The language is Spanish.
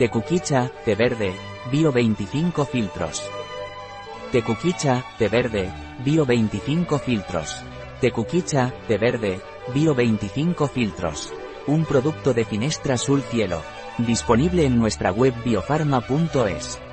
Tecuquicha, té verde, bio 25 filtros. Tecuquicha, té verde, bio 25 filtros. Tecuquicha, té verde, bio 25 filtros. Un producto de Finestra Azul Cielo. Disponible en nuestra web biofarma.es.